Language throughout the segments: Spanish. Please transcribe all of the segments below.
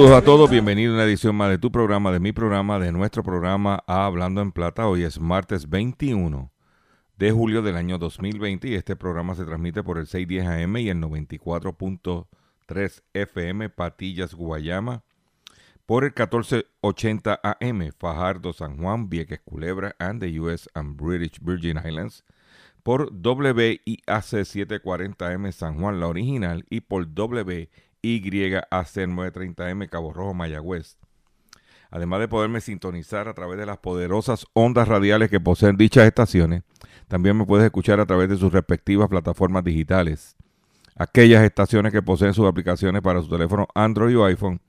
Saludos a todos, bienvenido a una edición más de tu programa, de mi programa, de nuestro programa Hablando en Plata. Hoy es martes 21 de julio del año 2020 y este programa se transmite por el 610 AM y el 94.3 FM Patillas, Guayama, por el 1480 AM Fajardo, San Juan, Vieques, Culebra and the US and British Virgin Islands, por WIAC 740M San Juan, la original, y por WYAC 930M Cabo Rojo, Mayagüez. Además de poderme sintonizar a través de las poderosas ondas radiales que poseen dichas estaciones, también me puedes escuchar a través de sus respectivas plataformas digitales. Aquellas estaciones que poseen sus aplicaciones para su teléfono Android o iPhone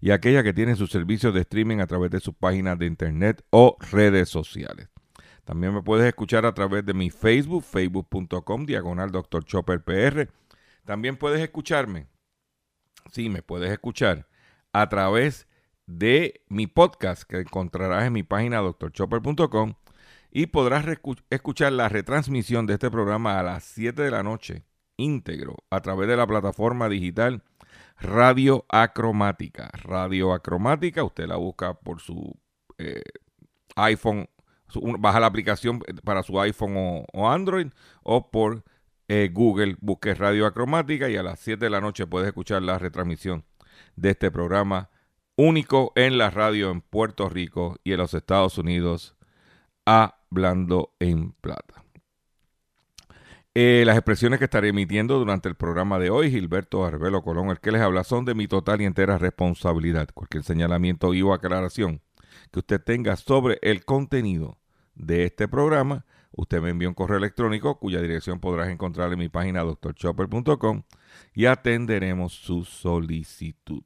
y aquellas que tienen sus servicios de streaming a través de sus páginas de internet o redes sociales. También me puedes escuchar a través de mi Facebook, facebook.com, diagonal Dr. Chopper PR. También puedes escucharme, sí, me puedes escuchar a través de mi podcast que encontrarás en mi página drchopper.com y podrás escuchar la retransmisión de este programa a las 7 de la noche, íntegro, a través de la plataforma digital Radio Acromática. Radio Acromática, usted la busca por su eh, iPhone, baja la aplicación para su iPhone o, o Android o por eh, Google, busque Radio Acromática y a las 7 de la noche puedes escuchar la retransmisión de este programa único en la radio en Puerto Rico y en los Estados Unidos, hablando en plata. Eh, las expresiones que estaré emitiendo durante el programa de hoy, Gilberto Arbelo Colón, el que les habla, son de mi total y entera responsabilidad. Cualquier señalamiento y o aclaración que usted tenga sobre el contenido de este programa, usted me envía un correo electrónico cuya dirección podrás encontrar en mi página drchopper.com y atenderemos su solicitud.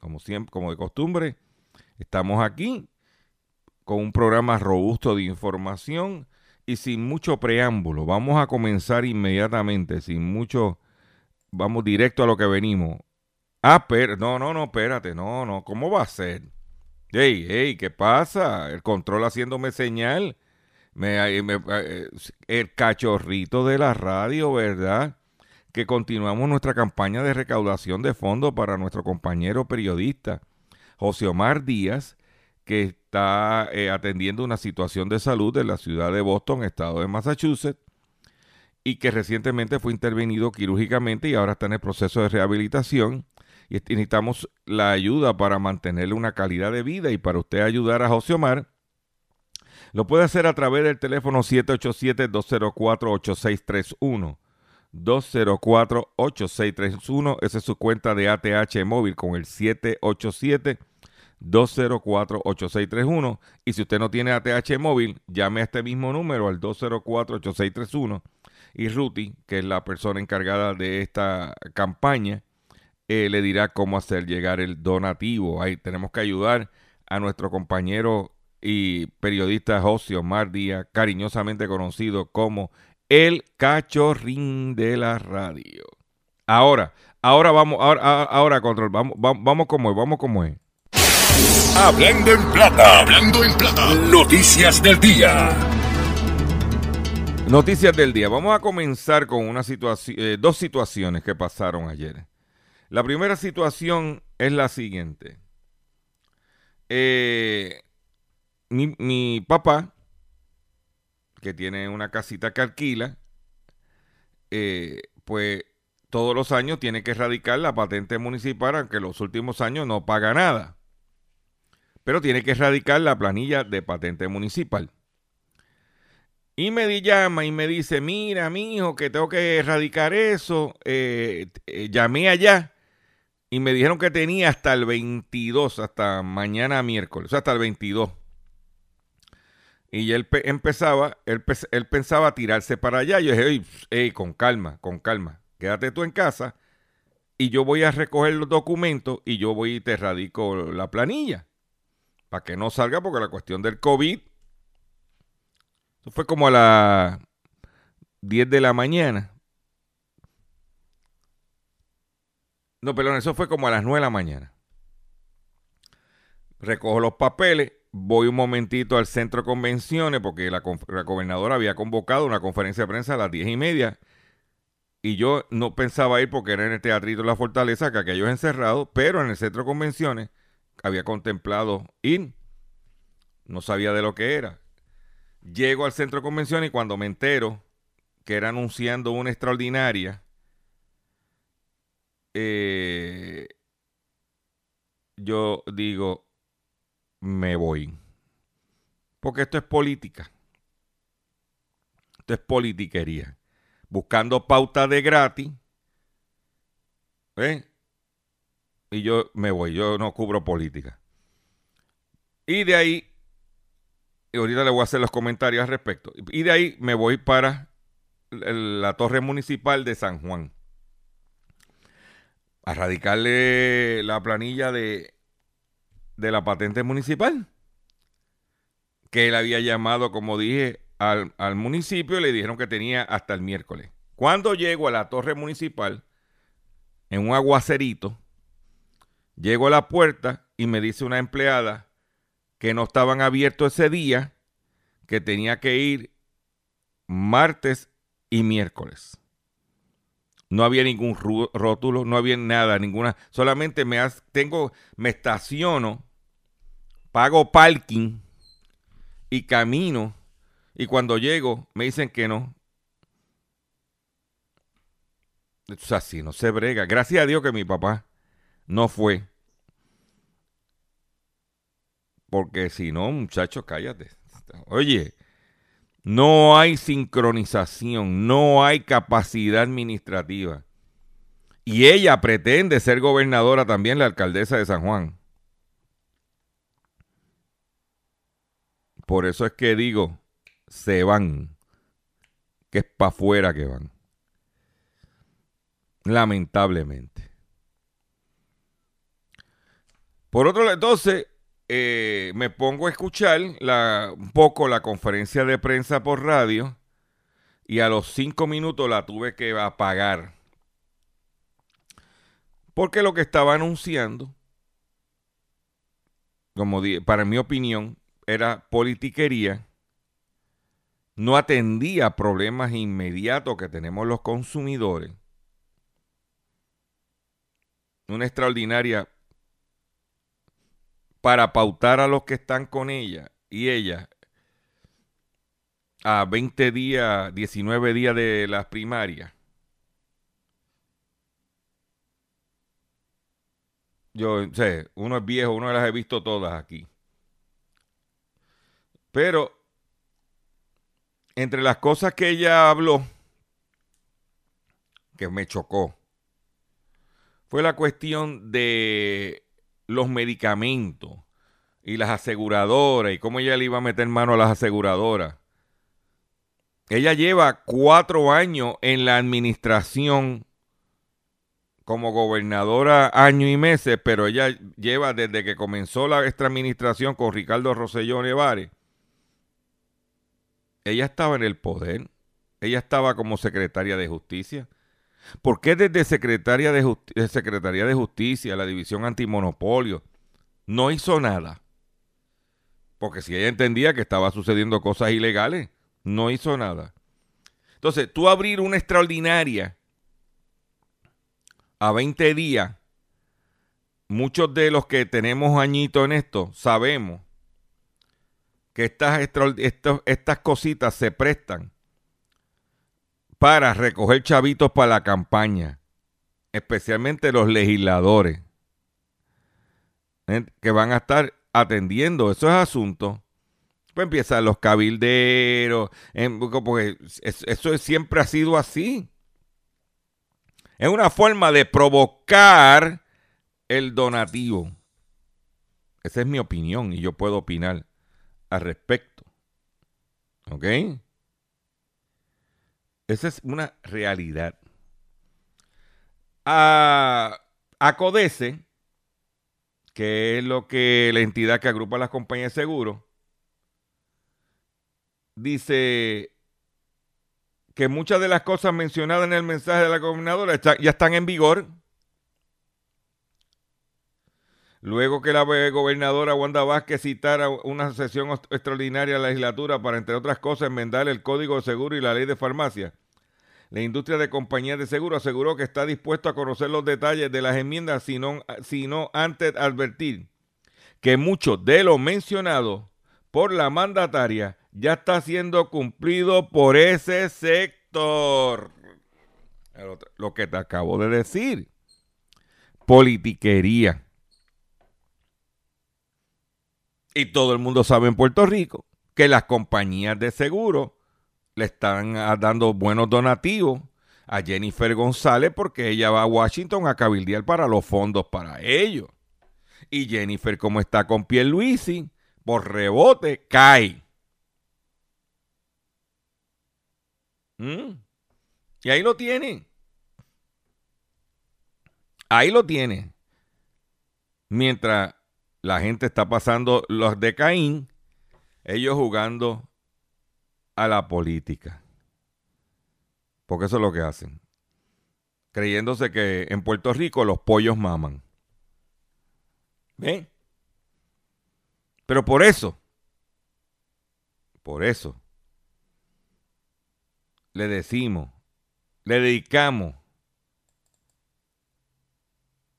Como siempre, como de costumbre, estamos aquí con un programa robusto de información y sin mucho preámbulo. Vamos a comenzar inmediatamente, sin mucho, vamos directo a lo que venimos. Ah, pero, no, no, no, espérate, no, no, ¿cómo va a ser? Ey, ey, ¿qué pasa? El control haciéndome señal. Me, me- eh, el cachorrito de la radio, ¿verdad? Que continuamos nuestra campaña de recaudación de fondos para nuestro compañero periodista José Omar Díaz, que está eh, atendiendo una situación de salud en la ciudad de Boston, estado de Massachusetts, y que recientemente fue intervenido quirúrgicamente y ahora está en el proceso de rehabilitación. Y necesitamos la ayuda para mantenerle una calidad de vida y para usted ayudar a José Omar. Lo puede hacer a través del teléfono 787-204-8631. 204-8631. Esa es su cuenta de ATH móvil con el 787-204-8631. Y si usted no tiene ATH móvil, llame a este mismo número al 204-8631. Y Ruti, que es la persona encargada de esta campaña, eh, le dirá cómo hacer llegar el donativo. Ahí tenemos que ayudar a nuestro compañero y periodista José Omar Díaz, cariñosamente conocido como el cachorrín de la radio. Ahora, ahora vamos, ahora, ahora, control, vamos, vamos, vamos como es, vamos como es. Hablando en plata, hablando en plata. Noticias del día. Noticias del día. Vamos a comenzar con una situación, eh, dos situaciones que pasaron ayer. La primera situación es la siguiente. Eh, mi, mi papá, que tiene una casita que alquila, eh, pues todos los años tiene que erradicar la patente municipal, aunque los últimos años no paga nada. Pero tiene que erradicar la planilla de patente municipal. Y me llama y me dice, mira, mi hijo, que tengo que erradicar eso. Eh, eh, llamé allá y me dijeron que tenía hasta el 22, hasta mañana miércoles, hasta el 22. Y él empezaba, él, pensaba tirarse para allá. Yo dije, hey, con calma, con calma. Quédate tú en casa y yo voy a recoger los documentos y yo voy y te radico la planilla. Para que no salga, porque la cuestión del COVID eso fue como a las 10 de la mañana. No, perdón, eso fue como a las 9 de la mañana. Recojo los papeles, voy un momentito al centro de convenciones porque la, gobernadora había convocado una conferencia de prensa a las 10 y media y yo no pensaba ir porque era en el Teatrito de la Fortaleza, que aquello es encerrado, pero en el centro de convenciones había contemplado ir. No sabía de lo que era. Llego al centro de convención y cuando me entero que era anunciando una extraordinaria, eh, yo digo, me voy. Porque esto es política. Esto es politiquería. Buscando pautas de gratis. ¿eh? Y yo me voy. Yo no cubro política. Y de ahí y ahorita le voy a hacer los comentarios al respecto. Y de ahí me voy para la torre municipal de San Juan. A radicarle la planilla de, de la patente municipal. Que él había llamado, como dije, al, al municipio y le dijeron que tenía hasta el miércoles. Cuando llego a la torre municipal, en un aguacerito, llego a la puerta y me dice una empleada, que no estaban abiertos ese día, que tenía que ir martes y miércoles. No había ningún rótulo, no había nada, ninguna. Solamente me tengo, me estaciono, pago parking y camino. Y cuando llego, me dicen que no. Es así, no se brega. Gracias a Dios que mi papá no fue. Porque si no, muchachos, cállate. Oye, no hay sincronización, no hay capacidad administrativa. Y ella pretende ser gobernadora también, la alcaldesa de San Juan. Por eso es que digo, se van, que es para afuera que van. Lamentablemente. Por otro lado, entonces, eh, me pongo a escuchar la, un poco la conferencia de prensa por radio y a los cinco minutos la tuve que apagar. Porque lo que estaba anunciando, como para mi opinión, era politiquería, no atendía problemas inmediatos que tenemos los consumidores. Una extraordinaria para pautar a los que están con ella y ella a 20 días, 19 días de las primarias. Yo sé, uno es viejo, uno las he visto todas aquí. Pero entre las cosas que ella habló, que me chocó, fue la cuestión de los medicamentos y las aseguradoras y cómo ella le iba a meter mano a las aseguradoras. Ella lleva cuatro años en la administración como gobernadora año y meses, pero ella lleva desde que comenzó la administración con Ricardo Rosselló Nevares. Ella estaba en el poder. Ella estaba como secretaria de justicia. ¿Por qué desde Secretaría de, Secretaría de Justicia, la División Antimonopolio, no hizo nada? Porque si ella entendía que estaba sucediendo cosas ilegales, no hizo nada. Entonces, tú abrir una extraordinaria a 20 días, muchos de los que tenemos añito en esto sabemos que estas, estas cositas se prestan para recoger chavitos para la campaña, especialmente los legisladores, ¿eh? que van a estar atendiendo esos asuntos pues empiezan los cabilderos, em, porque es- eso es- siempre ha sido así. Es una forma de provocar el donativo. Esa es mi opinión y yo puedo opinar al respecto. ¿Ok? Esa es una realidad. A, a CODESE, que es lo que la entidad que agrupa las compañías de seguro, dice que muchas de las cosas mencionadas en el mensaje de la gobernadora ya están en vigor. Luego que la gobernadora Wanda Vázquez citara una sesión extraordinaria de la legislatura para, entre otras cosas, enmendar el Código de Seguro y la Ley de Farmacia, la industria de compañías de seguro aseguró que está dispuesto a conocer los detalles de las enmiendas, sino, sino antes advertir que mucho de lo mencionado por la mandataria ya está siendo cumplido por ese sector. Lo que te acabo de decir. Politiquería. Y todo el mundo sabe en Puerto Rico que las compañías de seguro le están ah, dando buenos donativos a Jennifer González porque ella va a Washington a cabildear para los fondos para ellos. Y Jennifer, como está con Pierluisi, por rebote, cae. ¿Mm? Y ahí lo tiene. Ahí lo tiene. Mientras la gente está pasando los de Caín, ellos jugando a la política. Porque eso es lo que hacen. Creyéndose que en Puerto Rico los pollos maman. ¿Ven? Pero por eso, por eso, le decimos, le dedicamos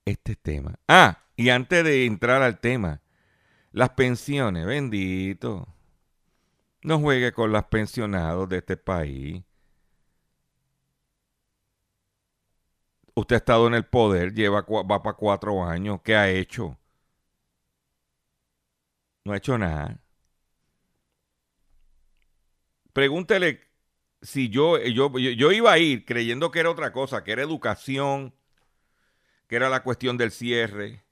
este tema. Ah, y antes de entrar al tema, las pensiones, bendito. No juegue con los pensionados de este país. Usted ha estado en el poder, lleva, va para cuatro años. ¿Qué ha hecho? No ha hecho nada. Pregúntele si yo, yo, yo iba a ir creyendo que era otra cosa, que era educación, que era la cuestión del cierre.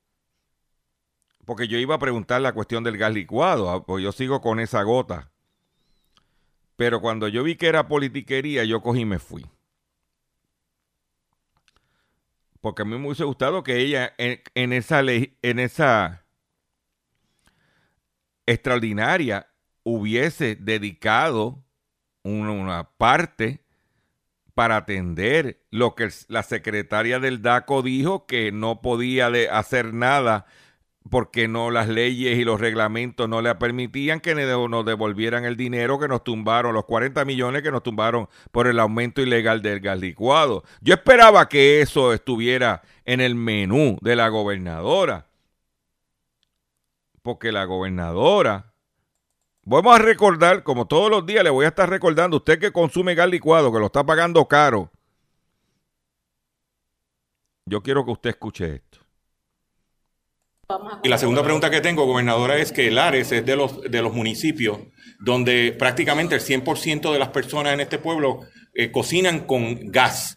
Porque yo iba a preguntar la cuestión del gas licuado, ah, pues yo sigo con esa gota. Pero cuando yo vi que era politiquería, yo cogí y me fui. Porque a mí me hubiese gustado que ella en, esa ley, en esa extraordinaria hubiese dedicado una, parte para atender lo que la secretaria del DACO dijo que no podía hacer nada porque no las leyes y los reglamentos no le permitían que nos devolvieran el dinero que nos tumbaron, los 40 millones que nos tumbaron por el aumento ilegal del gas licuado. Yo esperaba que eso estuviera en el menú de la gobernadora, porque la gobernadora, vamos a recordar, como todos los días le voy a estar recordando, usted que consume gas licuado, que lo está pagando caro, yo quiero que usted escuche esto. Y la segunda pregunta que tengo, gobernadora, es que Lares es de los, de los municipios donde prácticamente el 100% de las personas en este pueblo eh, cocinan con gas,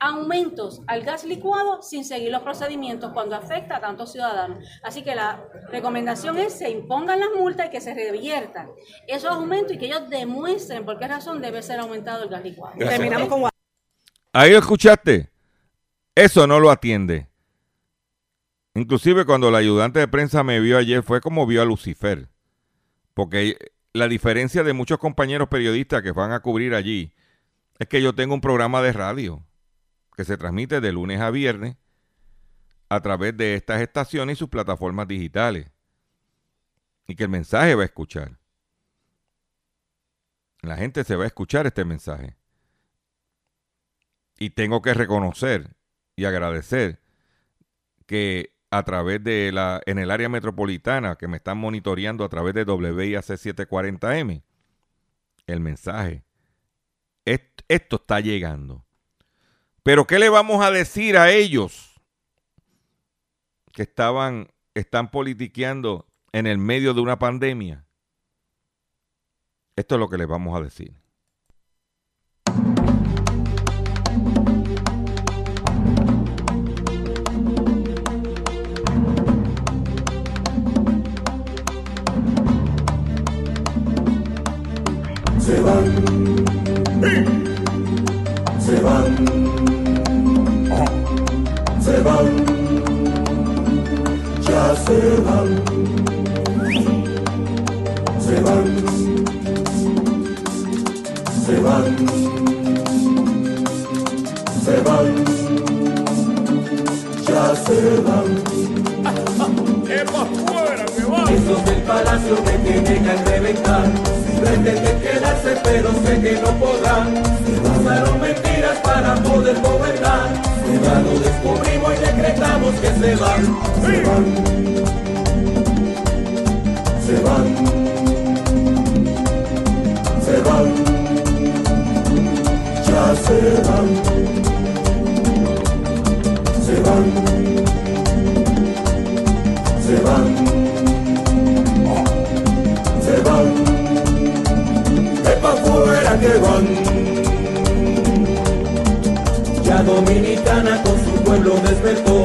aumentos al gas licuado sin seguir los procedimientos cuando afecta a tantos ciudadanos. Así que la recomendación es se impongan las multas y que se reviertan esos aumentos y que ellos demuestren por qué razón debe ser aumentado el gas licuado. Gracias. Terminamos con Ahí lo escuchaste. Eso no lo atiende. Inclusive cuando la ayudante de prensa me vio ayer fue como vio a Lucifer. Porque la diferencia de muchos compañeros periodistas que van a cubrir allí es que yo tengo un programa de radio que se transmite de lunes a viernes a través de estas estaciones y sus plataformas digitales. Y que el mensaje va a escuchar. La gente se va a escuchar este mensaje. Y tengo que reconocer y agradecer que a través de la, en el área metropolitana que me están monitoreando a través de WIAC 740M, el mensaje, est- esto está llegando. Pero ¿qué le vamos a decir a ellos que estaban, están politiqueando en el medio de una pandemia? Esto es lo que les vamos a decir. Van, se van, ya se van, se van, se van, se van, ya se van. Esos del palacio me tienen a reventar. Pretenden quedarse, pero sé que no podrán. Usaron mentiras para poder gobernar. Ya lo descubrimos y decretamos que se van. Se van. Se van. Se van. Ya se van. Se van. Se van. Dominicana con su pueblo despertó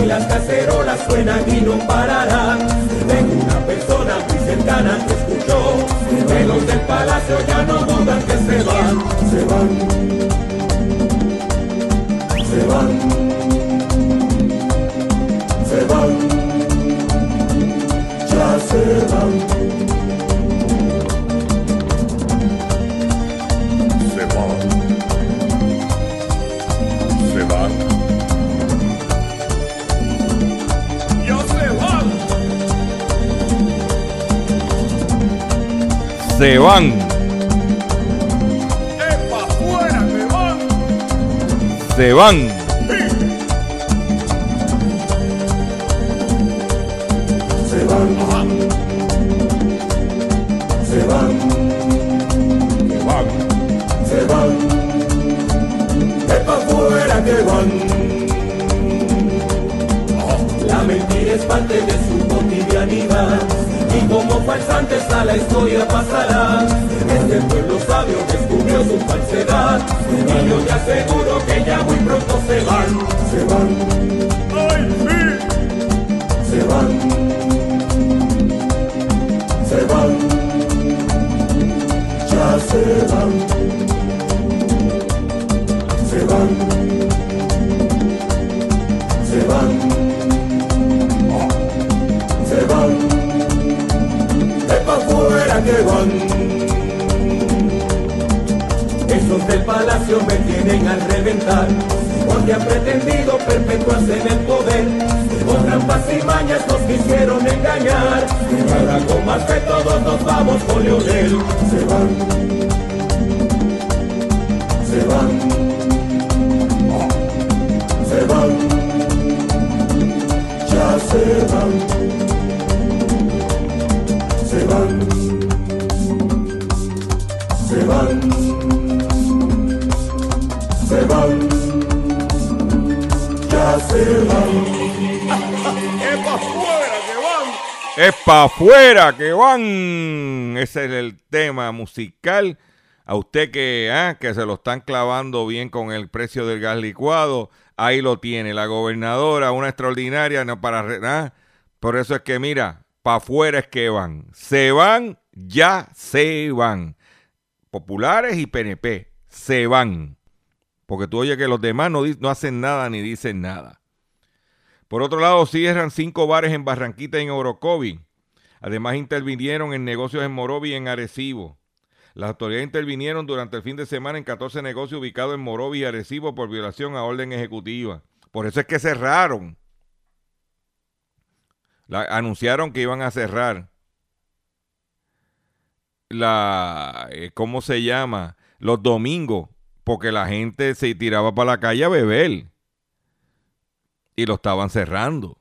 y las cacerolas suenan y no pararán. Tengo una persona muy cercana que escuchó que los del palacio ya no dudan que se van, se van, se van, se van, ya se van. Se van, se van. Y como falsantes a la historia pasará. Este pueblo sabio descubrió su falsedad. Y yo te aseguro que ya muy pronto se van, se van, ¡Ay, sí! se van, se van, ya se van, que. Esos del palacio me tienen al reventar, porque han pretendido perpetuarse en el poder. Con trampas y mañas nos quisieron engañar, y con más fe todos nos vamos con Leonel. Se van, se van, se van, ya se van. ¡Epa, fuera que van! Es pa' afuera que van. Ese es el tema musical A usted que, ah, que se lo están clavando bien con el precio del gas licuado, ahí lo tiene. La gobernadora, una extraordinaria, no para... Ah, por eso es que, mira, para afuera es que van. Se van, ya se van. Populares y PNP, se van. Porque tú oyes que los demás no, no hacen nada ni dicen nada. Por otro lado, cierran cinco bares en Barranquita y en Orocovi. Además, intervinieron en negocios en Morovi y en Arecibo. Las autoridades intervinieron durante el fin de semana en 14 negocios ubicados en Morovi y Arecibo por violación a orden ejecutiva. Por eso es que cerraron. anunciaron que iban a cerrar la, eh, ¿cómo se llama? Los domingos, porque la gente se tiraba para la calle a beber. Y lo estaban cerrando.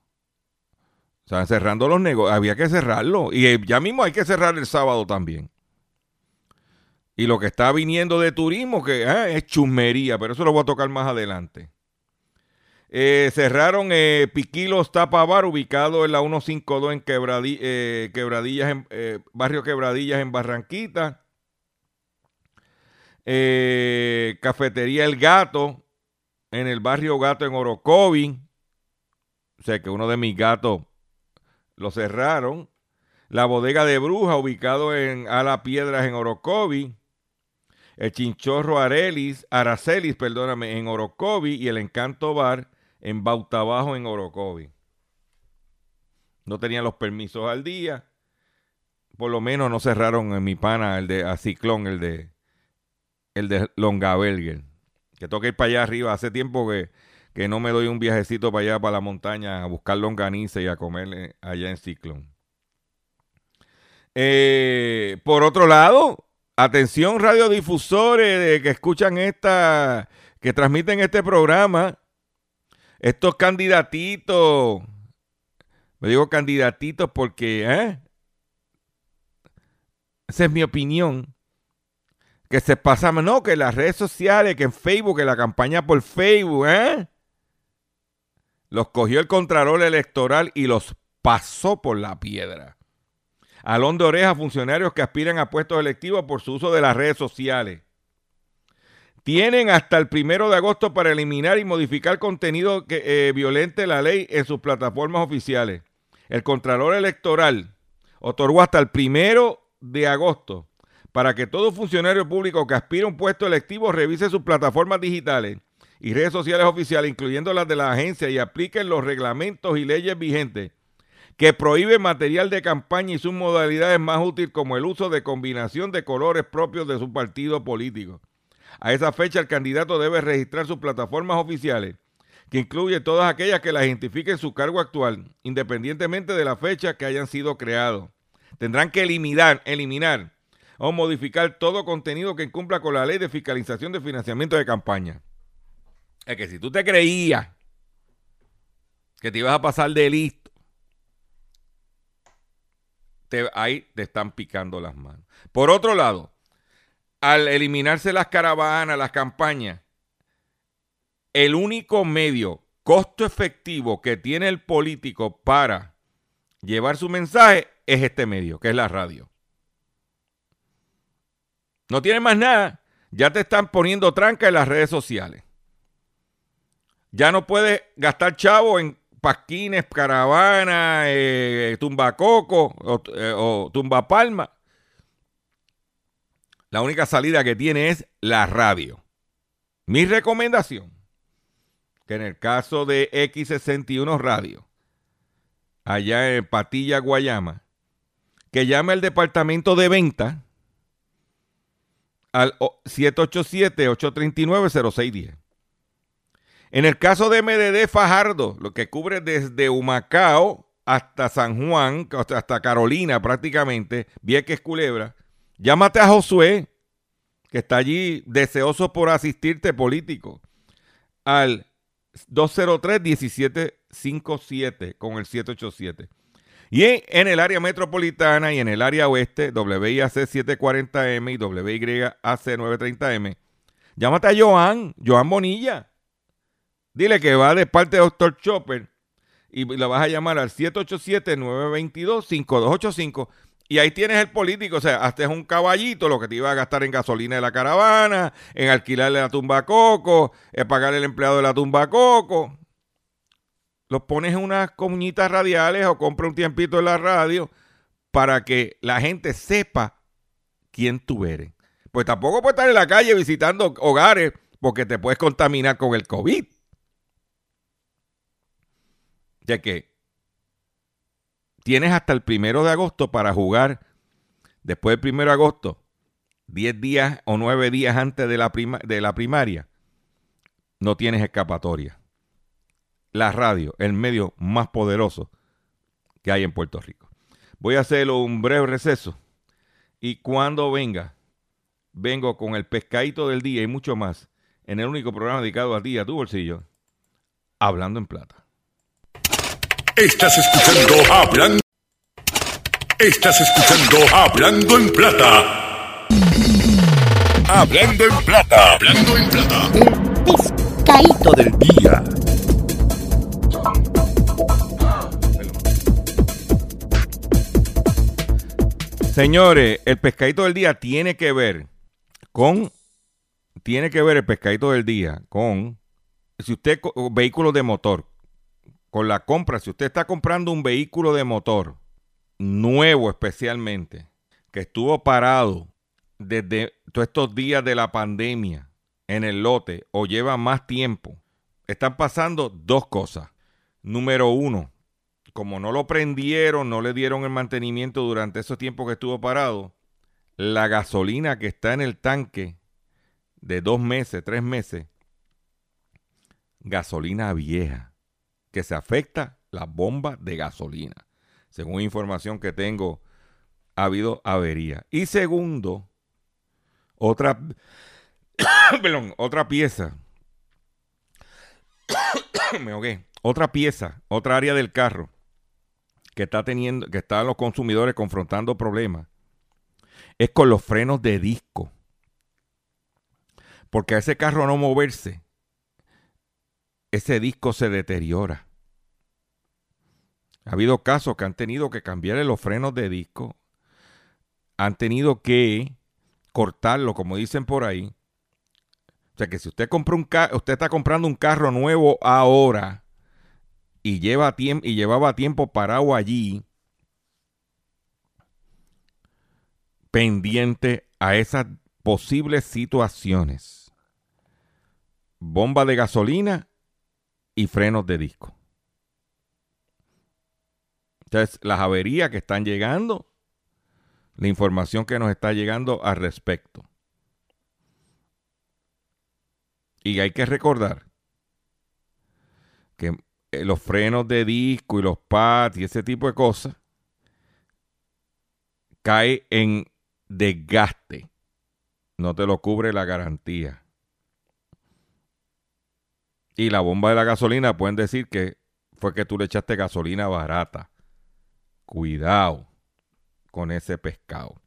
Estaban cerrando los negocios. Había que cerrarlo. Y eh, ya mismo hay que cerrar el sábado también. Y lo que está viniendo de turismo, que ah, es chusmería, pero eso lo voy a tocar más adelante. Eh, cerraron eh, Piquilos Tapabar, ubicado en la 152 en eh, Quebradillas, en, eh, barrio Quebradillas en Barranquita. Cafetería El Gato, en el barrio Gato en Orocovi. O sea que uno de mis gatos lo cerraron. La bodega de Bruja, ubicado en Ala Piedras en Orocovi el Chinchorro Arelis, Aracelis, perdóname, en Orocovi y el Encanto Bar en Bautabajo en Orocovi. No tenían los permisos al día. Por lo menos no cerraron en mi pana el de a Ciclón, el de el de Longabelger. Que toque ir para allá arriba. Hace tiempo que, que no me doy un viajecito para allá, para la montaña, a buscar longaniza y a comer allá en Ciclón. Eh, por otro lado, Atención radiodifusores que escuchan esta, que transmiten este programa. Estos candidatitos, me digo candidatitos porque, ¿eh? Esa es mi opinión. Que se pasan, no, que las redes sociales, que en Facebook, que la campaña por Facebook, ¿eh? Los cogió el Contralor Electoral y los pasó por la piedra. Alón de oreja funcionarios que aspiran a puestos electivos por su uso de las redes sociales. Tienen hasta el primero de agosto para eliminar y modificar contenido que eh, violente la ley en sus plataformas oficiales. El Contralor Electoral otorgó hasta el primero de agosto para que todo funcionario público que aspire a un puesto electivo revise sus plataformas digitales y redes sociales oficiales, incluyendo las de la agencia, y apliquen los reglamentos y leyes vigentes que prohíbe material de campaña y sus modalidades más útiles como el uso de combinación de colores propios de su partido político. A esa fecha el candidato debe registrar sus plataformas oficiales, que incluye todas aquellas que la identifiquen su cargo actual, independientemente de la fecha que hayan sido creados. Tendrán que eliminar, eliminar o modificar todo contenido que incumpla con la ley de fiscalización de financiamiento de campaña. Es que si tú te creías que te ibas a pasar de listo ahí te están picando las manos. Por otro lado, al eliminarse las caravanas, las campañas, el único medio costo efectivo que tiene el político para llevar su mensaje es este medio, que es la radio. No tiene más nada. Ya te están poniendo tranca en las redes sociales. Ya no puedes gastar chavo en pasquines, caravana, eh, tumbacoco o, eh, o tumbapalma. La única salida que tiene es la radio. Mi recomendación, que en el caso de X61 Radio, allá en Patilla, Guayama, que llame al departamento de venta al 787-839-0610. En el caso de MDD Fajardo, lo que cubre desde Humacao hasta San Juan, hasta Carolina prácticamente, Vieques Culebra, llámate a Josué, que está allí deseoso por asistirte político, al 203-1757 con el 787. Y en, el área metropolitana y en el área oeste, WIAC 740M y WYAC 930M, llámate a Joan, Joan Bonilla Dile que va de parte de Dr. Chopper y la vas a llamar al 787-922-5285 Y ahí tienes el político, o sea, hasta es un caballito lo que te iba a gastar en gasolina de la caravana, en alquilarle la tumba a coco, en pagarle el empleado de la tumba a coco. Los pones en unas comuñitas radiales o compra un tiempito en la radio para que la gente sepa quién tú eres. Pues tampoco puedes estar en la calle visitando hogares porque te puedes contaminar con el COVID. Ya que tienes hasta el primero de agosto para jugar. Después del primero de agosto, 10 días o 9 días antes de la, de la primaria, no tienes escapatoria. La radio, el medio más poderoso que hay en Puerto Rico. Voy a hacerlo un breve receso y cuando venga, vengo con el pescadito del día y mucho más en el único programa dedicado a ti, a tu bolsillo, Hablando en Plata. Estás escuchando Hablando. Estás escuchando Hablando en Plata. Hablando en Plata. Hablando en Plata. El pescadito del día. Señores, el pescadito del día tiene que ver con. Tiene que ver el pescadito del día con. Si usted. Vehículo de motor. Con la compra. Si usted está comprando un vehículo de motor. Nuevo especialmente. Que estuvo parado. Desde todos estos días de la pandemia. En el lote. O lleva más tiempo. Están pasando dos cosas. Número uno como no lo prendieron, no le dieron el mantenimiento durante esos tiempos que estuvo parado, la gasolina que está en el tanque de dos meses, tres meses, gasolina vieja, que se afecta la bomba de gasolina. Según información que tengo, ha habido avería. Y segundo, otra, otra pieza. Me. Otra pieza, otra área del carro que está teniendo, que están los consumidores confrontando problemas, es con los frenos de disco. Porque a ese carro no moverse, ese disco se deteriora. Ha habido casos que han tenido que cambiarle los frenos de disco, han tenido que cortarlo, como dicen por ahí. O sea que si usted compra un usted está comprando un carro nuevo ahora, y, lleva y llevaba tiempo parado allí pendiente a esas posibles situaciones. Bomba de gasolina y frenos de disco. Entonces, las averías que están llegando, la información que nos está llegando al respecto. Y hay que recordar que eh, los frenos de disco y los pads y ese tipo de cosas cae en desgaste. No te lo cubre la garantía. Y la bomba de la gasolina pueden decir que fue que tú le echaste gasolina barata. Cuidado con ese pescado.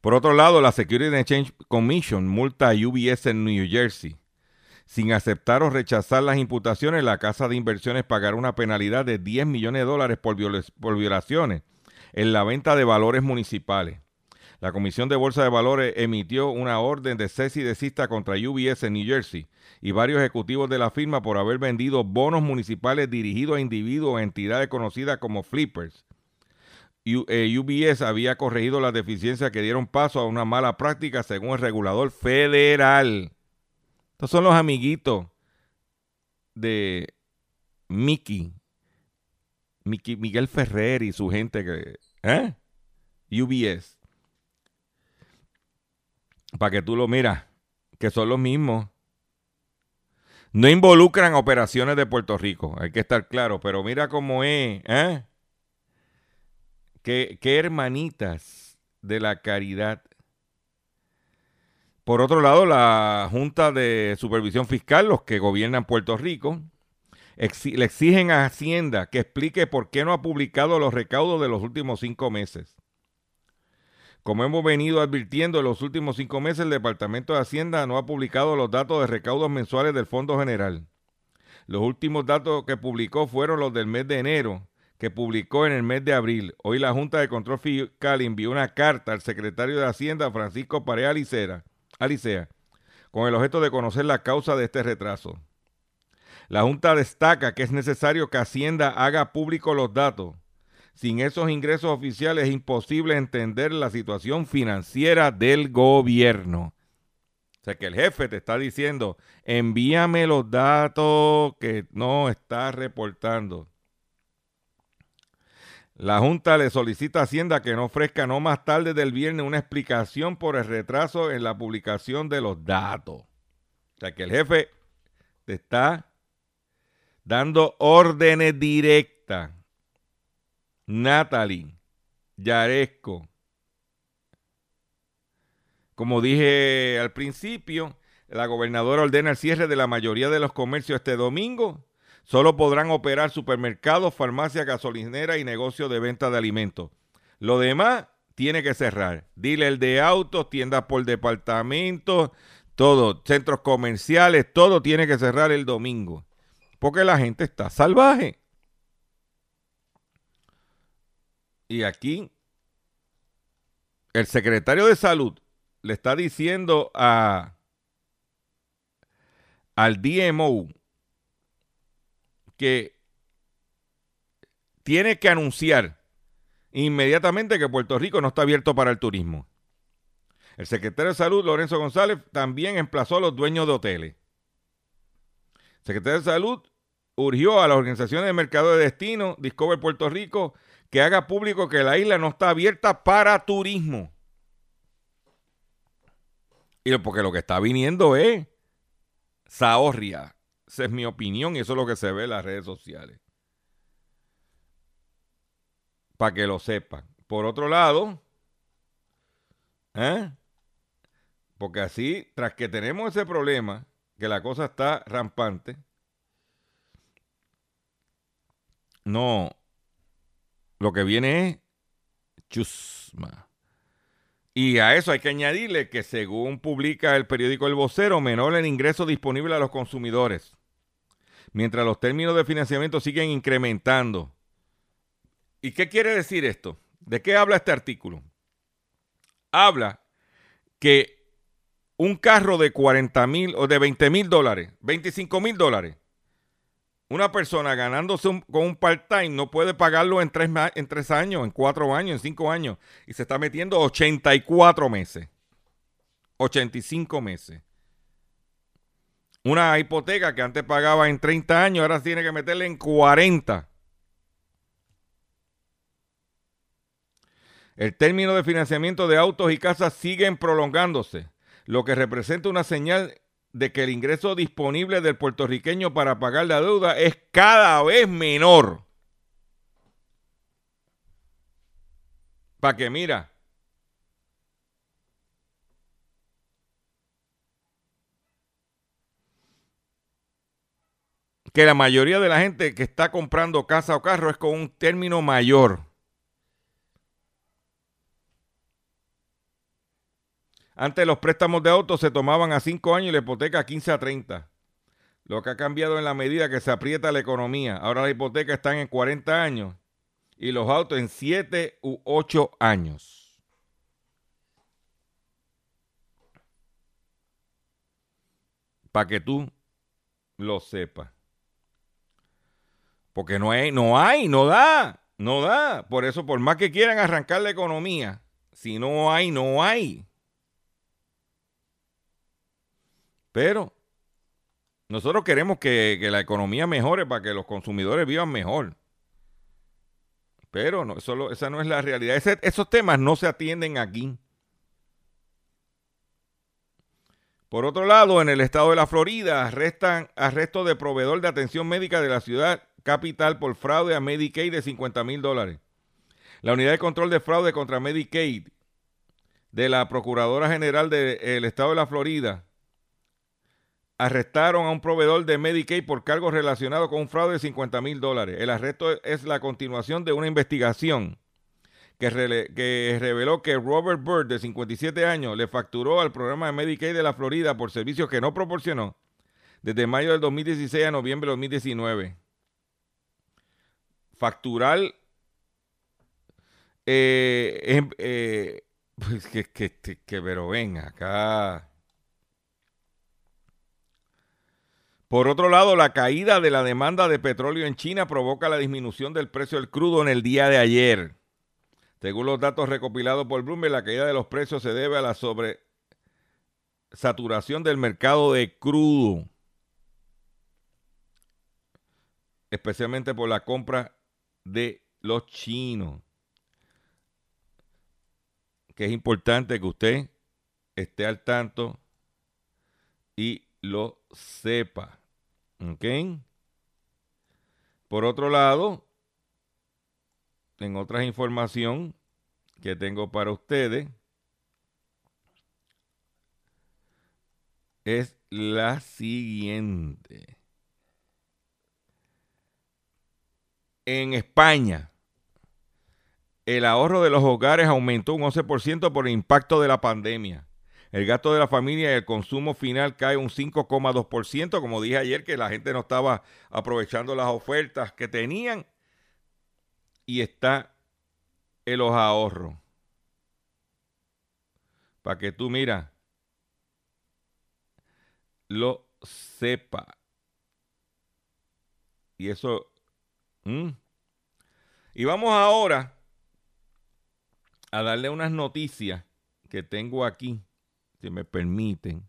Por otro lado, la Security and Exchange Commission multa a UBS en New Jersey sin aceptar o rechazar las imputaciones, la Casa de Inversiones pagará una penalidad de 10 millones de dólares por, violaciones en la venta de valores municipales. La Comisión de Bolsa de Valores emitió una orden de cese y desista contra UBS en New Jersey y varios ejecutivos de la firma por haber vendido bonos municipales dirigidos a individuos o entidades conocidas como flippers. UBS eh, había corregido las deficiencias que dieron paso a una mala práctica según el regulador federal. Estos son los amiguitos de Mickey. Mickey Miguel Ferrer y su gente que. ¿Eh? UBS. Para que tú lo miras, que son los mismos. No involucran operaciones de Puerto Rico, hay que estar claro, pero mira cómo es, ¿eh? Qué, qué hermanitas de la caridad por otro lado, la Junta de Supervisión Fiscal, los que gobiernan Puerto Rico, le exigen a Hacienda que explique por qué no ha publicado los recaudos de los últimos cinco meses. Como hemos venido advirtiendo en los últimos cinco meses, el Departamento de Hacienda no ha publicado los datos de recaudos mensuales del Fondo General. Los últimos datos que publicó fueron los del mes de enero, que publicó en el mes de abril. Hoy la Junta de Control Fiscal envió una carta al secretario de Hacienda, Francisco Parea Alicea, con el objeto de conocer la causa de este retraso. La Junta destaca que es necesario que Hacienda haga público los datos. Sin esos ingresos oficiales es imposible entender la situación financiera del gobierno. O sea que el jefe te está diciendo, envíame los datos que no está reportando. La Junta le solicita a Hacienda que no ofrezca no más tarde del viernes una explicación por el retraso en la publicación de los datos. O sea que el jefe te está dando órdenes directas. Natalie, Yaresco. Como dije al principio, la gobernadora ordena el cierre de la mayoría de los comercios este domingo Solo podrán operar supermercados, farmacias, gasolineras y negocios de venta de alimentos. Lo demás tiene que cerrar. Dile el de autos, tiendas por departamento, todo, centros comerciales, todo tiene que cerrar el domingo. Porque la gente está salvaje. Y aquí el secretario de salud le está diciendo a al DMO que tiene que anunciar inmediatamente que Puerto Rico no está abierto para el turismo. El secretario de Salud, Lorenzo González, también emplazó a los dueños de hoteles. El secretario de Salud urgió a las organizaciones de mercado de destino, Discover Puerto Rico, que haga público que la isla no está abierta para turismo. Y porque lo que está viniendo es Zahorria, esa es mi opinión y eso es lo que se ve en las redes sociales. Para que lo sepan. Por otro lado, ¿eh? porque así, tras que tenemos ese problema, que la cosa está rampante, no, lo que viene es chusma. Y a eso hay que añadirle que según publica el periódico El Vocero, menor el ingreso disponible a los consumidores mientras los términos de financiamiento siguen incrementando. ¿Y qué quiere decir esto? ¿De qué habla este artículo? Habla que un carro de 40 mil o de 20 mil dólares, 25 mil dólares, una persona ganándose con un part-time no puede pagarlo en tres, en tres años, en cuatro años, en cinco años. Y se está metiendo 84 meses. 85 meses. Una hipoteca que antes pagaba en 30 años, ahora tiene que meterle en 40. El término de financiamiento de autos y casas siguen prolongándose, lo que representa una señal de que el ingreso disponible del puertorriqueño para pagar la deuda es cada vez menor. Para que mira, que la mayoría de la gente que está comprando casa o carro es con un término mayor. Antes los préstamos de autos se tomaban a 5 años y la hipoteca a 15 a 30. Lo que ha cambiado en la medida que se aprieta la economía. Ahora la hipoteca están en 40 años y los autos en 7 u 8 años. Para que tú lo sepas. Porque no hay, no hay, no da, no da. Por eso, por más que quieran arrancar la economía, si no hay, no hay. Pero nosotros queremos que, la economía mejore para que los consumidores vivan mejor. Pero no, eso, esa no es la realidad. esos temas no se atienden aquí. Por otro lado, en el estado de la Florida arrestan arresto de proveedor de atención médica de la ciudad capital por fraude a Medicaid de 50 mil dólares. La unidad de control de fraude contra Medicaid de la Procuradora General del Estado de la Florida arrestaron a un proveedor de Medicaid por cargos relacionados con un fraude de 50 mil dólares. El arresto es la continuación de una investigación que, reveló que Robert Bird, de 57 años, le facturó al programa de Medicaid de la Florida por servicios que no proporcionó desde mayo del 2016 a noviembre del 2019 facturar eh, em- eh, pues que, que, que- pero ven acá. Por otro lado, la caída de la demanda de petróleo en China provoca la disminución del precio del crudo en el día de ayer. Según los datos recopilados por Bloomberg, la caída de los precios se debe a la sobresaturación del mercado de crudo, especialmente por la compra de los chinos. Que es importante que usted esté al tanto y lo sepa. ¿Ok? Por otro lado, en otras información que tengo para ustedes, es la siguiente. En España, el ahorro de los hogares aumentó un 11% por el impacto de la pandemia. El gasto de la familia y el consumo final cae un 5,2%. Como dije ayer, que la gente no estaba aprovechando las ofertas que tenían. Y está en los ahorros. Para que tú, mira, lo sepa. Y eso... ¿Mm? Y vamos ahora a darle unas noticias que tengo aquí, si me permiten.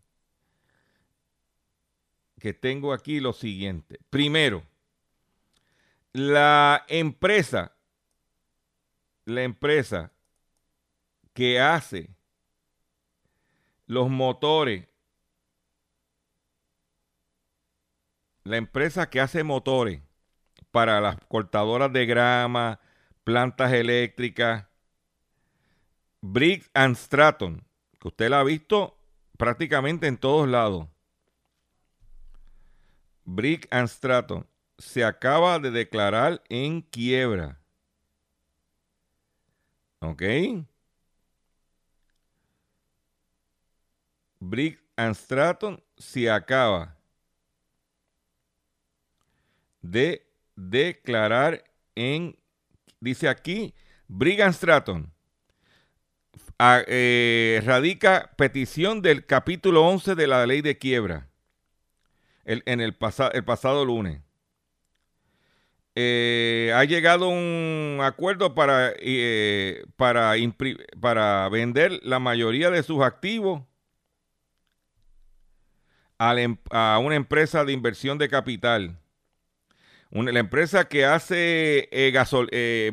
Que tengo aquí lo siguiente. Primero, la empresa, la empresa que hace los motores, la empresa que hace motores para las cortadoras de grama, plantas eléctricas, Briggs and Stratton, que usted la ha visto prácticamente en todos lados. Briggs and se acaba de declarar en quiebra. ¿Ok? Briggs and Stratton se acaba de declarar en, dice aquí, Briggs and Stratton a- eh, radica petición del capítulo 11 de la ley de quiebra el- en el, el pasado lunes. Eh, ha llegado un acuerdo para, eh, para, para vender la mayoría de sus activos a, em- a una empresa de inversión de capital. Una- la empresa que hace gasol-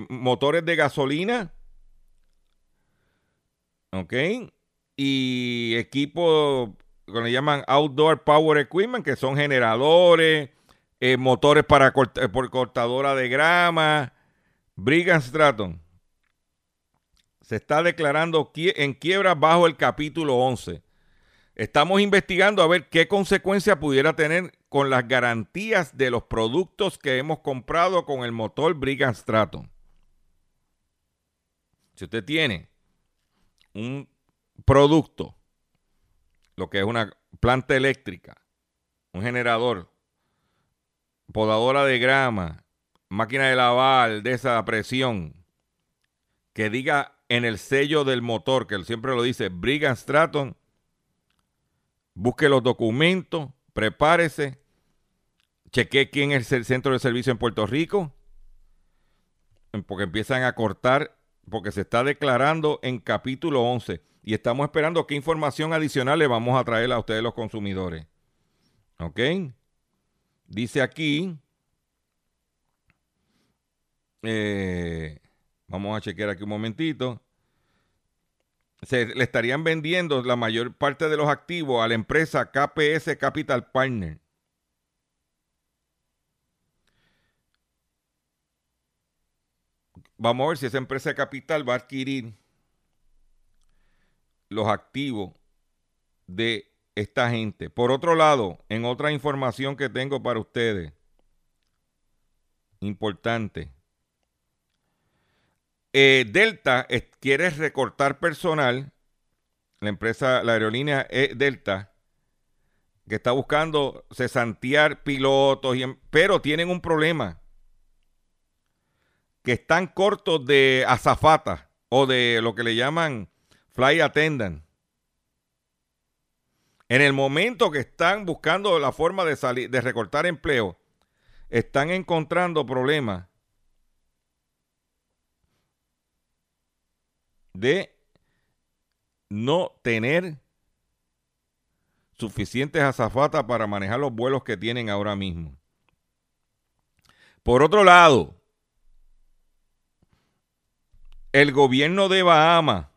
motores de gasolina ¿ok? Y equipo que le llaman Outdoor Power Equipment, que son generadores, eh, motores para eh, por cortadora de grama. Brigham Stratton se está declarando en quiebra bajo el capítulo 11. Estamos investigando a ver qué consecuencia pudiera tener con las garantías de los productos que hemos comprado con el motor Brigham Stratton. Si usted tiene un producto, lo que es una planta eléctrica, un generador, podadora de grama, máquina de lavar de esa presión, que diga en el sello del motor, que siempre lo dice Brigham Stratton, busque los documentos, prepárese, cheque quién es el centro de servicio en Puerto Rico, porque empiezan a cortar porque se está declarando en capítulo 11 y estamos esperando qué información adicional le vamos a traer a ustedes los consumidores. ¿Ok? Dice aquí, eh, vamos a chequear aquí un momentito, se le estarían vendiendo la mayor parte de los activos a la empresa KPS Capital Partner. Vamos a ver si esa empresa de capital va a adquirir los activos de esta gente. Por otro lado, en otra información que tengo para ustedes, importante, eh, Delta quiere recortar personal, la empresa, la aerolínea Delta, que está buscando cesantear pilotos, y em- pero tienen un problema que están cortos de azafata o de lo que le llaman fly attendant. En el momento que están buscando la forma de salir, de recortar empleo, están encontrando problemas de no tener suficientes azafatas para manejar los vuelos que tienen ahora mismo. Por otro lado, el gobierno de Bahamas,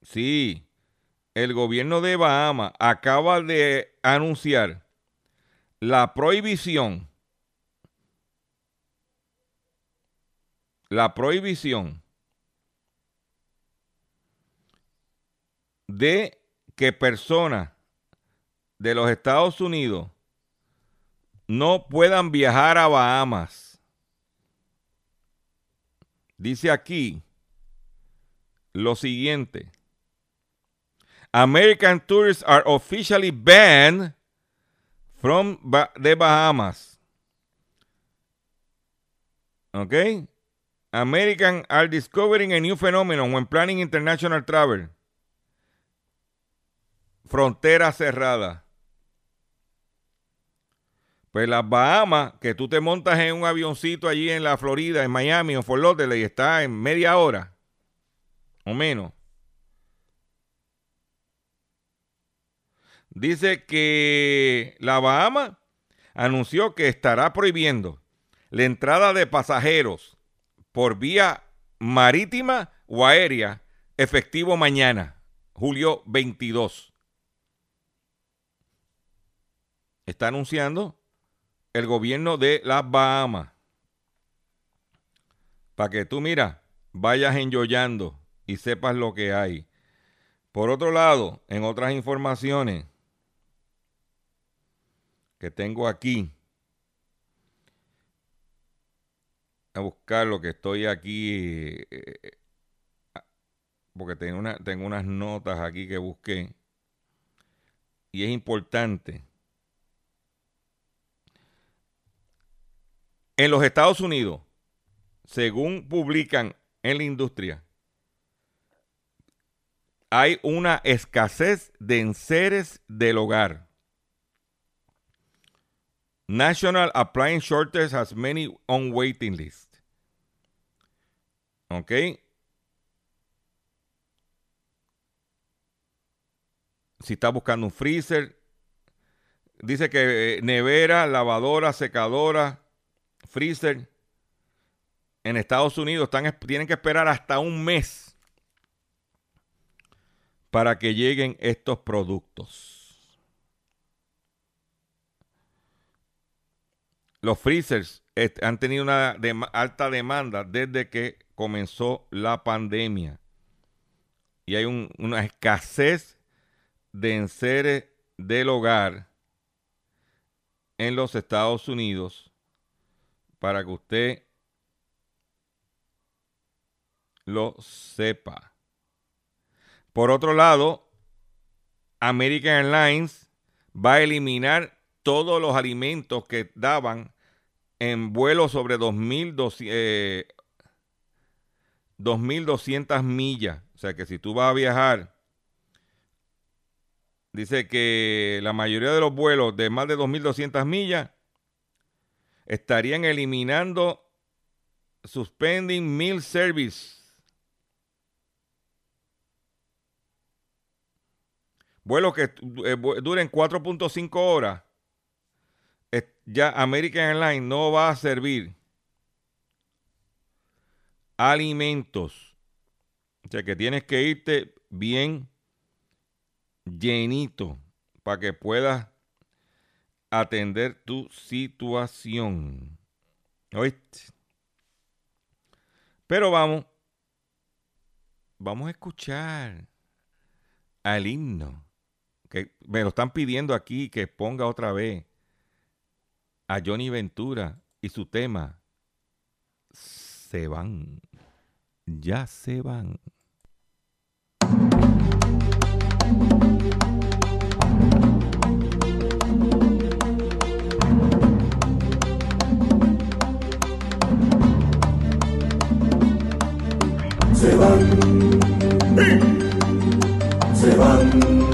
sí, el gobierno de Bahamas acaba de anunciar la prohibición, la prohibición de que personas de los Estados Unidos no puedan viajar a Bahamas. Dice aquí lo siguiente. American tourists are officially banned from the Bahamas. Okay? Americans are discovering a new phenomenon when planning international travel. Frontera cerrada. Pues las Bahamas, que tú te montas en un avioncito allí en la Florida, en Miami o Fort Lauderdale y está en media hora o menos. Dice que la Bahama anunció que estará prohibiendo la entrada de pasajeros por vía marítima o aérea efectivo mañana, julio 22. Está anunciando el gobierno de las Bahamas. Para que tú, mira, vayas enjoyando y sepas lo que hay. Por otro lado, en otras informaciones que tengo aquí, a buscar lo que estoy aquí, eh, porque tengo, una, tengo unas notas aquí que busqué, y es importante En los Estados Unidos, según publican en la industria, hay una escasez de enseres del hogar. National Appliance Shortage has many on waiting list. ¿Ok? Si está buscando un freezer, dice que eh, nevera, lavadora, secadora, freezer en Estados Unidos están, tienen que esperar hasta un mes para que lleguen estos productos. Los freezers han tenido una alta demanda desde que comenzó la pandemia. Y hay una escasez de enseres del hogar en los Estados Unidos para que usted lo sepa. Por otro lado, American Airlines va a eliminar todos los alimentos que daban en vuelos sobre 2.200 eh, millas. O sea que si tú vas a viajar, dice que la mayoría de los vuelos de más de 2.200 millas estarían eliminando suspending meal service. Vuelos que eh, duren 4.5 horas. Ya American Airlines no va a servir alimentos. O sea que tienes que irte bien llenito para que puedas atender tu situación. ¿Oíste? Pero vamos, vamos a escuchar al himno, que me lo están pidiendo aquí que ponga otra vez a Johnny Ventura y su tema se van. Ya se van. Se van. Se van.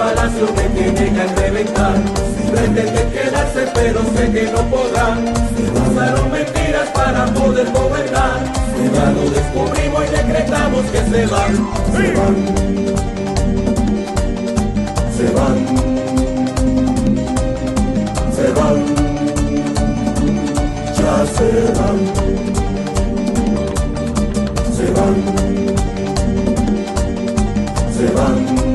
palacio me tienen al reventar. Pretenden quedarse, pero sé que no podrán. Usaron mentiras para poder gobernar. Ya lo descubrimos y decretamos que se van. Se van. Se van. Se van. Ya se van. Se van. Se van.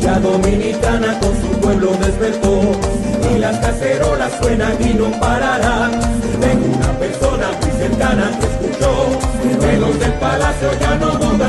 Ya Dominicana con su pueblo despertó y las cacerolas suenan y no pararán. Tengo una persona muy cercana que escuchó que los del palacio ya no dudan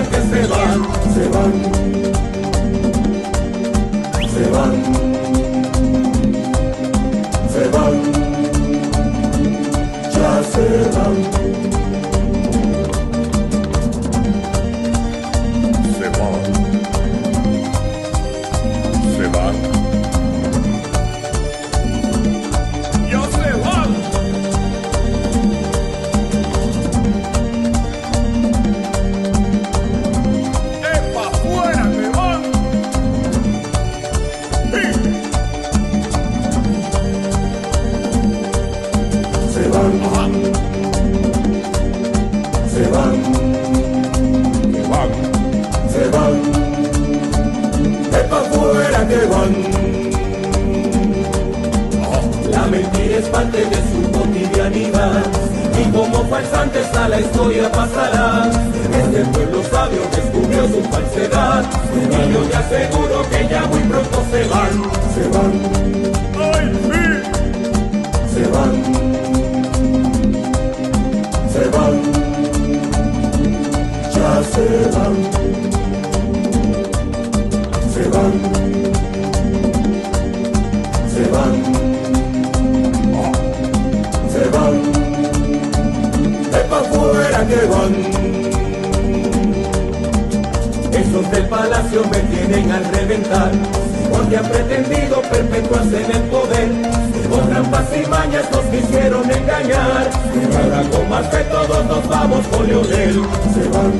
quisieron engañar, y ahora con más que todos nos vamos con Leonel. Se van,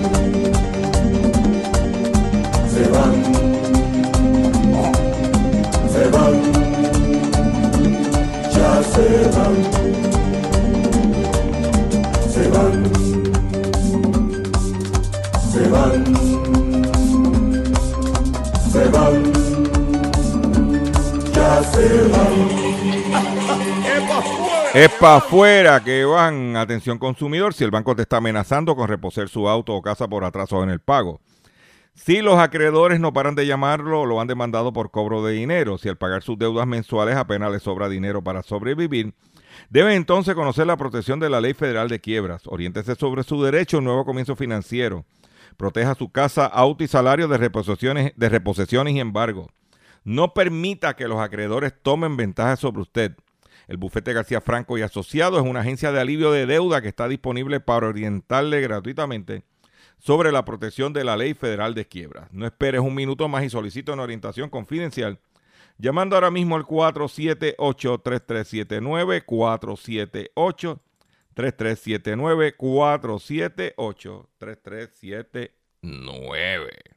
se van, se van, ya se van, se van, se van. Se van, ya se van. Es para afuera que van. Atención consumidor, si el banco te está amenazando con reposer su auto o casa por atraso en el pago. Si los acreedores no paran de llamarlo, lo han demandado por cobro de dinero. Si al pagar sus deudas mensuales apenas le sobra dinero para sobrevivir, debe entonces conocer la protección de la Ley Federal de Quiebras. Oriéntese sobre su derecho a un nuevo comienzo financiero. Proteja su casa, auto y salario de reposiciones, de reposesiones y embargo. No permita que los acreedores tomen ventaja sobre usted. El bufete García Franco y Asociados es una agencia de alivio de deuda que está disponible para orientarle gratuitamente sobre la protección de la ley federal de quiebras. No esperes un minuto más y solicita una orientación confidencial llamando ahora mismo al 478-3379, 478-3379, 478-3379.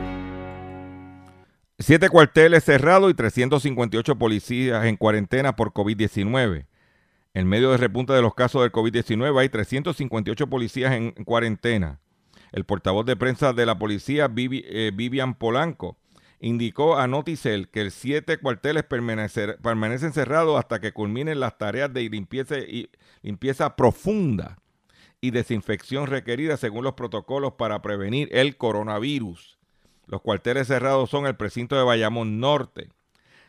Siete cuarteles cerrados y 358 policías en cuarentena por COVID-19. En medio del repunte de los casos del COVID-19 hay 358 policías en cuarentena. El portavoz de prensa de la policía, eh, Vivian Polanco, indicó a Noticel que el siete cuarteles permanecen cerrados hasta que culminen las tareas de limpieza, y, limpieza profunda y desinfección requeridas según los protocolos para prevenir el coronavirus. Los cuarteles cerrados son el precinto de Bayamón Norte,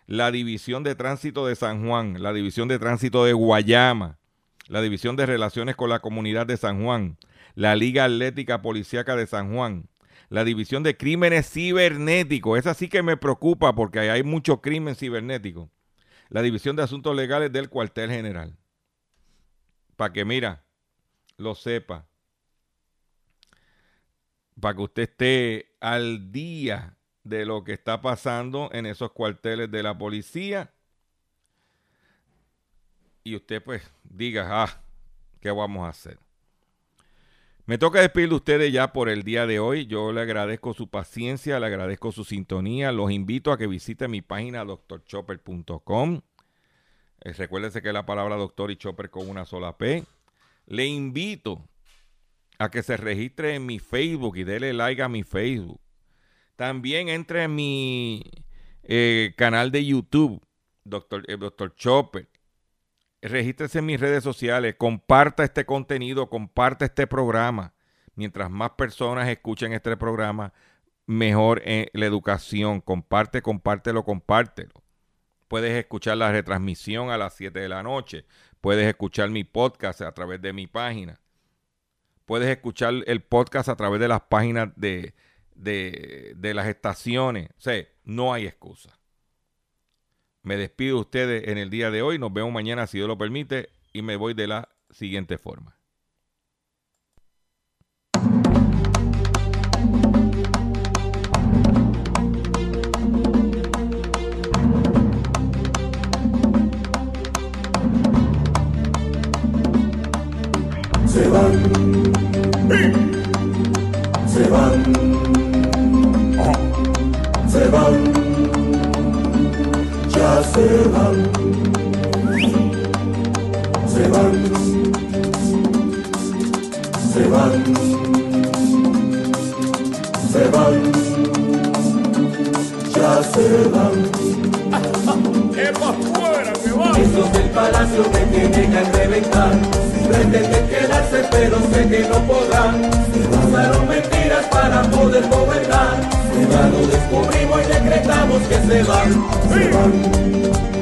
la División de Tránsito de San Juan, la División de Tránsito de Guayama, la División de Relaciones con la Comunidad de San Juan, la Liga Atlética Policiaca de San Juan, la División de Crímenes Cibernéticos, esa sí que me preocupa porque hay mucho crimen cibernético, la División de Asuntos Legales del Cuartel General. Para que, mira, lo sepa, para que usted esté al día de lo que está pasando en esos cuarteles de la policía y usted pues diga, ah, ¿qué vamos a hacer? Me toca despedir de ustedes ya por el día de hoy. Yo le agradezco su paciencia, le agradezco su sintonía. Los invito a que visiten mi página doctorchopper.com. Eh, recuérdese que la palabra doctor y chopper con una sola P. Le invito a que se registre en mi Facebook y dele like a mi Facebook. También entre en mi eh, canal de YouTube, Doctor, eh, Dr. Chopper. Regístrese en mis redes sociales, comparta este contenido, comparta este programa. Mientras más personas escuchen este programa, mejor en la educación. Comparte, compártelo, compártelo. Puedes escuchar la retransmisión a las 7 de la noche. Puedes escuchar mi podcast a través de mi página. Puedes escuchar el podcast a través de las páginas de, de, de las estaciones. O sea, no hay excusa. Me despido de ustedes en el día de hoy. Nos vemos mañana, si Dios lo permite. Y me voy de la siguiente forma. Se van, se van, se van, se van, ya se van. Esos del palacio me tienen a reventar. Pretenden quedarse, pero sé que no podrán. Usaron mentiras para poder gobernar. Lo descubrimos y decretamos que se van. Se van.